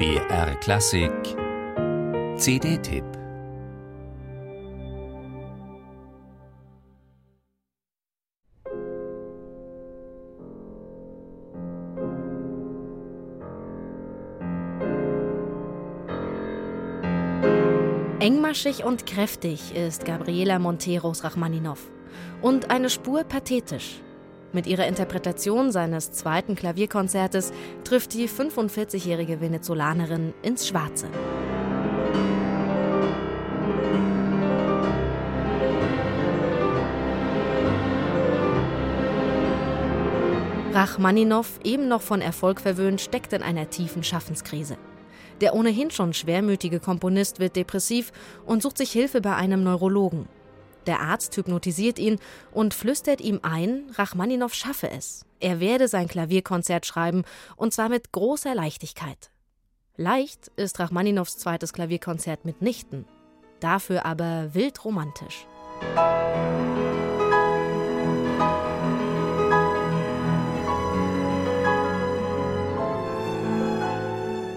BR Klassik. CD-Tipp Engmaschig und kräftig ist Gabriela Monteros Rachmaninow. Und eine Spur pathetisch. Mit ihrer Interpretation seines zweiten Klavierkonzertes trifft die 45-jährige Venezolanerin ins Schwarze. Rachmaninow, eben noch von Erfolg verwöhnt, steckt in einer tiefen Schaffenskrise. Der ohnehin schon schwermütige Komponist wird depressiv und sucht sich Hilfe bei einem Neurologen. Der Arzt hypnotisiert ihn und flüstert ihm ein, Rachmaninow schaffe es. Er werde sein Klavierkonzert schreiben, und zwar mit großer Leichtigkeit. Leicht ist Rachmaninows zweites Klavierkonzert mitnichten, dafür aber wild romantisch.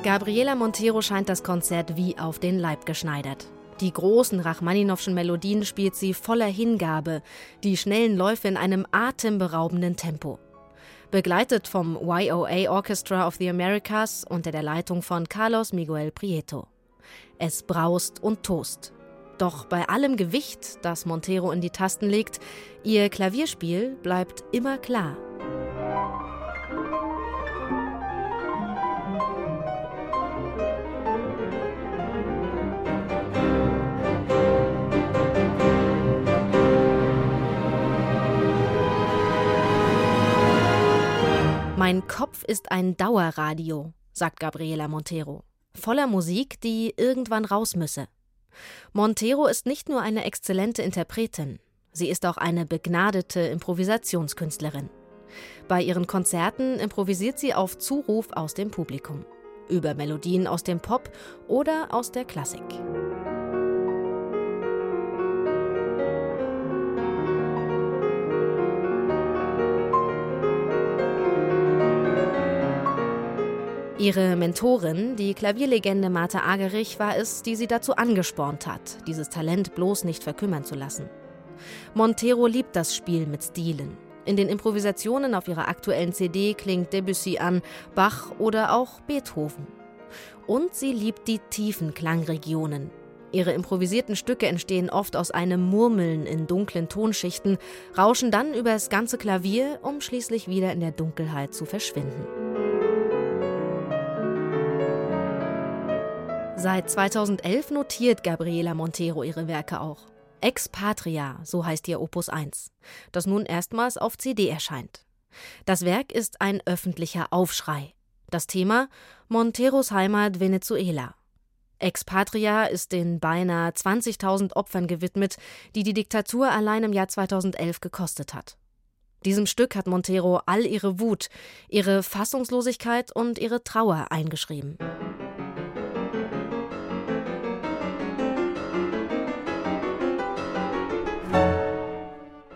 Gabriela Montero scheint das Konzert wie auf den Leib geschneidert. Die großen Rachmaninowschen Melodien spielt sie voller Hingabe, die schnellen Läufe in einem atemberaubenden Tempo. Begleitet vom YOA Orchestra of the Americas unter der Leitung von Carlos Miguel Prieto. Es braust und tost. Doch bei allem Gewicht, das Montero in die Tasten legt, ihr Klavierspiel bleibt immer klar. Mein Kopf ist ein Dauerradio, sagt Gabriela Montero. Voller Musik, die irgendwann raus müsse. Montero ist nicht nur eine exzellente Interpretin, sie ist auch eine begnadete Improvisationskünstlerin. Bei ihren Konzerten improvisiert sie auf Zuruf aus dem Publikum, über Melodien aus dem Pop oder aus der Klassik. Ihre Mentorin, die Klavierlegende Martha Agerich, war es, die sie dazu angespornt hat, dieses Talent bloß nicht verkümmern zu lassen. Montero liebt das Spiel mit Stilen. In den Improvisationen auf ihrer aktuellen CD klingt Debussy an, Bach oder auch Beethoven. Und sie liebt die tiefen Klangregionen. Ihre improvisierten Stücke entstehen oft aus einem Murmeln in dunklen Tonschichten, rauschen dann übers ganze Klavier, um schließlich wieder in der Dunkelheit zu verschwinden. Seit 2011 notiert Gabriela Montero ihre Werke auch. Ex Patria, so heißt ihr Opus 1, das nun erstmals auf CD erscheint. Das Werk ist ein öffentlicher Aufschrei. Das Thema Monteros Heimat Venezuela. Ex Patria ist den beinahe 20.000 Opfern gewidmet, die die Diktatur allein im Jahr 2011 gekostet hat. Diesem Stück hat Montero all ihre Wut, ihre Fassungslosigkeit und ihre Trauer eingeschrieben.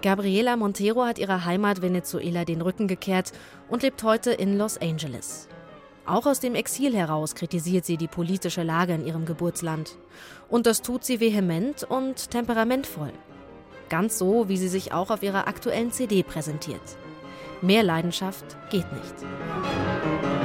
Gabriela Montero hat ihrer Heimat Venezuela den Rücken gekehrt und lebt heute in Los Angeles. Auch aus dem Exil heraus kritisiert sie die politische Lage in ihrem Geburtsland. Und das tut sie vehement und temperamentvoll. Ganz so, wie sie sich auch auf ihrer aktuellen CD präsentiert. Mehr Leidenschaft geht nicht.